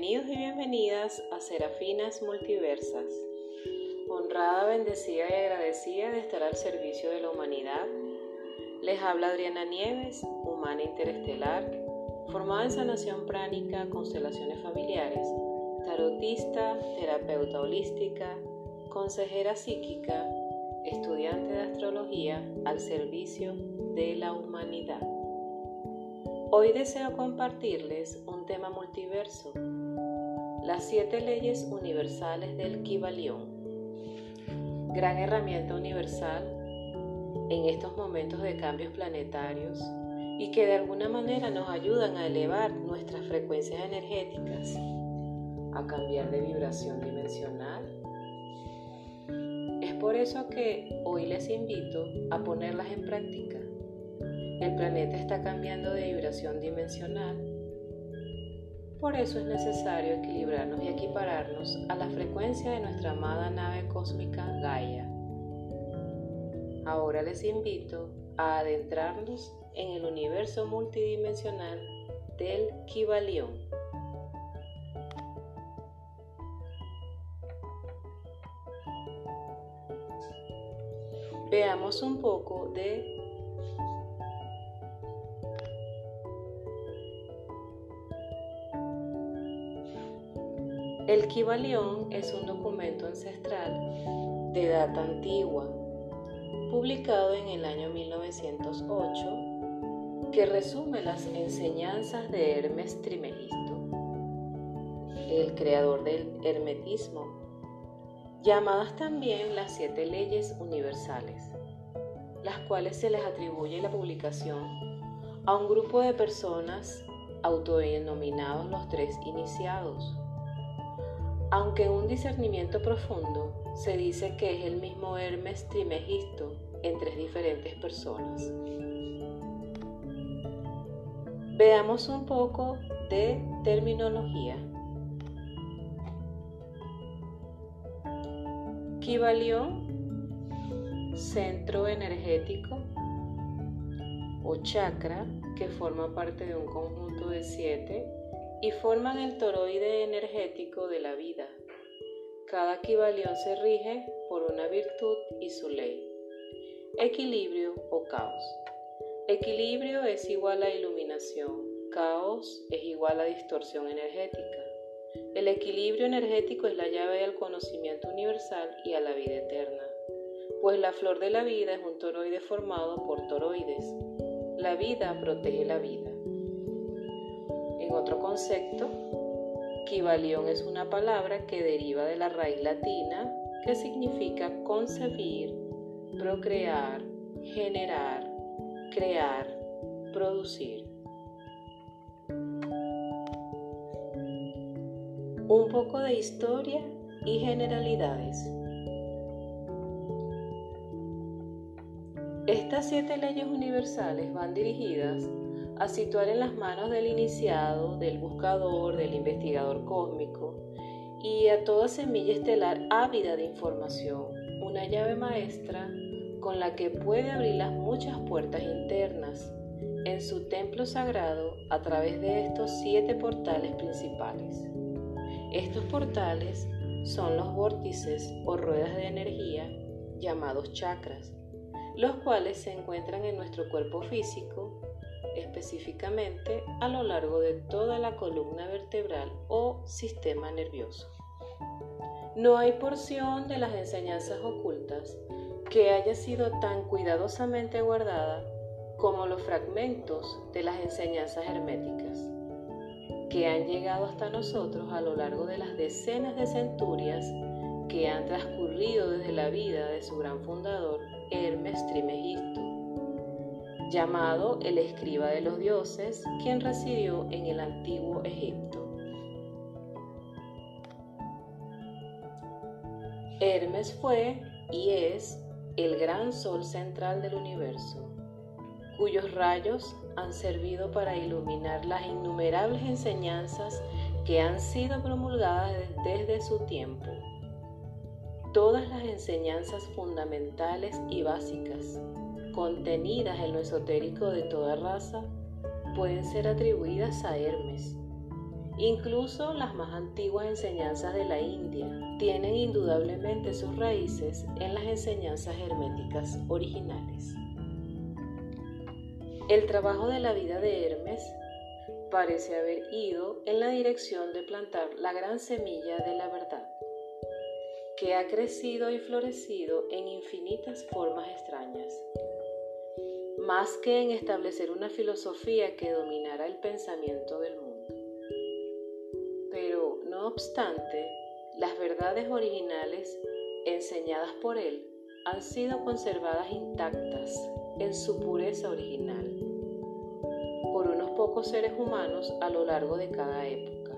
Bienvenidos y bienvenidas a Serafinas Multiversas. Honrada, bendecida y agradecida de estar al servicio de la humanidad, les habla Adriana Nieves, humana interestelar, formada en sanación pránica, constelaciones familiares, tarotista, terapeuta holística, consejera psíquica, estudiante de astrología al servicio de la humanidad. Hoy deseo compartirles un tema multiverso, las siete leyes universales del Kibalión, gran herramienta universal en estos momentos de cambios planetarios y que de alguna manera nos ayudan a elevar nuestras frecuencias energéticas, a cambiar de vibración dimensional. Es por eso que hoy les invito a ponerlas en práctica el planeta está cambiando de vibración dimensional. Por eso es necesario equilibrarnos y equipararnos a la frecuencia de nuestra amada nave cósmica Gaia. Ahora les invito a adentrarnos en el universo multidimensional del Kibalión. Veamos un poco de El Kibalión es un documento ancestral de data antigua, publicado en el año 1908, que resume las enseñanzas de Hermes Trimegisto, el creador del hermetismo, llamadas también las siete leyes universales, las cuales se les atribuye la publicación a un grupo de personas autodenominados los tres iniciados aunque un discernimiento profundo se dice que es el mismo Hermes Trimegisto en tres diferentes personas. Veamos un poco de terminología. Kibalión, centro energético o chakra que forma parte de un conjunto de siete y forman el toroide energético de la vida. Cada equivalión se rige por una virtud y su ley. Equilibrio o caos. Equilibrio es igual a iluminación, caos es igual a distorsión energética. El equilibrio energético es la llave al conocimiento universal y a la vida eterna, pues la flor de la vida es un toroide formado por toroides. La vida protege la vida. En otro concepto, Kibalión es una palabra que deriva de la raíz latina que significa concebir, procrear, generar, crear, producir. Un poco de historia y generalidades. Estas siete leyes universales van dirigidas a situar en las manos del iniciado, del buscador, del investigador cósmico y a toda semilla estelar ávida de información, una llave maestra con la que puede abrir las muchas puertas internas en su templo sagrado a través de estos siete portales principales. Estos portales son los vórtices o ruedas de energía llamados chakras, los cuales se encuentran en nuestro cuerpo físico específicamente a lo largo de toda la columna vertebral o sistema nervioso. No hay porción de las enseñanzas ocultas que haya sido tan cuidadosamente guardada como los fragmentos de las enseñanzas herméticas, que han llegado hasta nosotros a lo largo de las decenas de centurias que han transcurrido desde la vida de su gran fundador, Hermes Trimegisto llamado el escriba de los dioses, quien residió en el antiguo Egipto. Hermes fue y es el gran sol central del universo, cuyos rayos han servido para iluminar las innumerables enseñanzas que han sido promulgadas desde su tiempo. Todas las enseñanzas fundamentales y básicas contenidas en lo esotérico de toda raza pueden ser atribuidas a Hermes Incluso las más antiguas enseñanzas de la India tienen indudablemente sus raíces en las enseñanzas herméticas originales. El trabajo de la vida de Hermes parece haber ido en la dirección de plantar la gran semilla de la verdad, que ha crecido y florecido en infinitas formas extrañas, más que en establecer una filosofía que dominara el pensamiento del mundo. Pero, no obstante, las verdades originales enseñadas por él han sido conservadas intactas en su pureza original por unos pocos seres humanos a lo largo de cada época,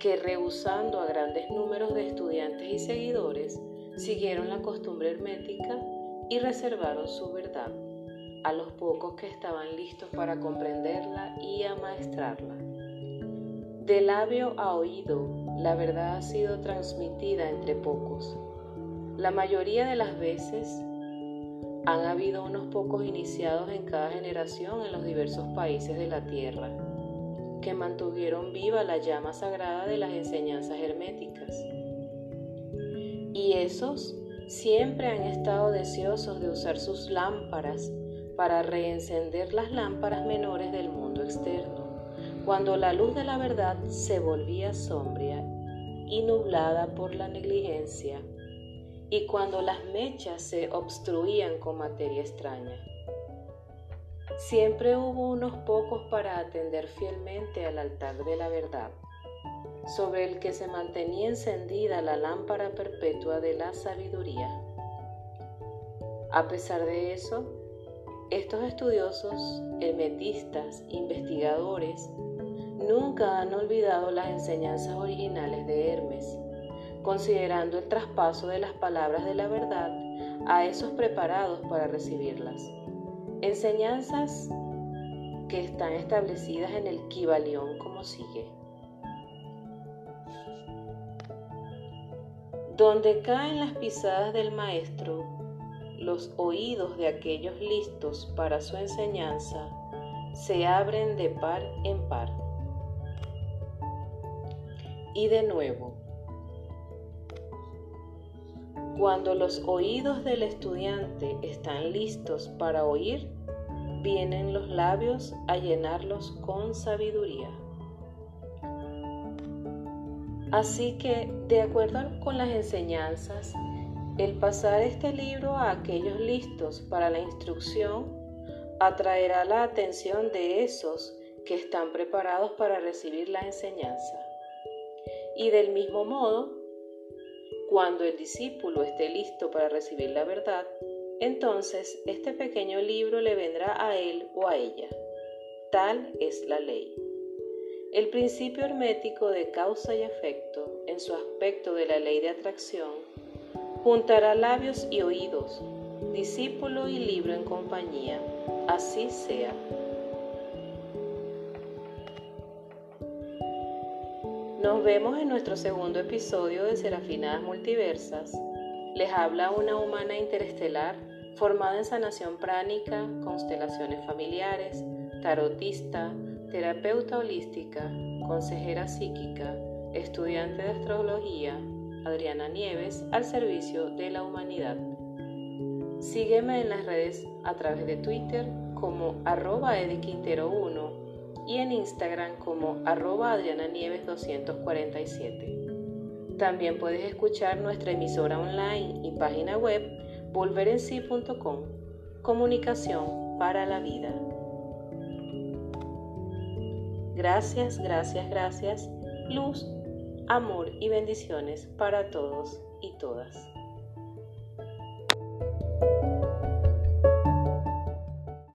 que rehusando a grandes números de estudiantes y seguidores, siguieron la costumbre hermética y reservaron su verdad a los pocos que estaban listos para comprenderla y amaestrarla. De labio a oído, la verdad ha sido transmitida entre pocos. La mayoría de las veces han habido unos pocos iniciados en cada generación en los diversos países de la tierra, que mantuvieron viva la llama sagrada de las enseñanzas herméticas. Y esos siempre han estado deseosos de usar sus lámparas para reencender las lámparas menores del mundo externo cuando la luz de la verdad se volvía sombria y nublada por la negligencia, y cuando las mechas se obstruían con materia extraña. Siempre hubo unos pocos para atender fielmente al altar de la verdad, sobre el que se mantenía encendida la lámpara perpetua de la sabiduría. A pesar de eso, estos estudiosos, hermetistas, investigadores, nunca han olvidado las enseñanzas originales de Hermes, considerando el traspaso de las palabras de la verdad a esos preparados para recibirlas. Enseñanzas que están establecidas en el Kibalión como sigue. Donde caen las pisadas del Maestro, los oídos de aquellos listos para su enseñanza se abren de par en par y de nuevo. Cuando los oídos del estudiante están listos para oír, vienen los labios a llenarlos con sabiduría. Así que, de acuerdo con las enseñanzas, el pasar este libro a aquellos listos para la instrucción atraerá la atención de esos que están preparados para recibir la enseñanza. Y del mismo modo, cuando el discípulo esté listo para recibir la verdad, entonces este pequeño libro le vendrá a él o a ella. Tal es la ley. El principio hermético de causa y efecto, en su aspecto de la ley de atracción, juntará labios y oídos, discípulo y libro en compañía. Así sea. Nos vemos en nuestro segundo episodio de Serafinadas Multiversas. Les habla una humana interestelar formada en sanación pránica, constelaciones familiares, tarotista, terapeuta holística, consejera psíquica, estudiante de astrología, Adriana Nieves, al servicio de la humanidad. Sígueme en las redes a través de Twitter como arroba 1 y en Instagram como arroba adriananieves247. También puedes escuchar nuestra emisora online y página web volverensi.com. Comunicación para la vida. Gracias, gracias, gracias. Luz, amor y bendiciones para todos y todas.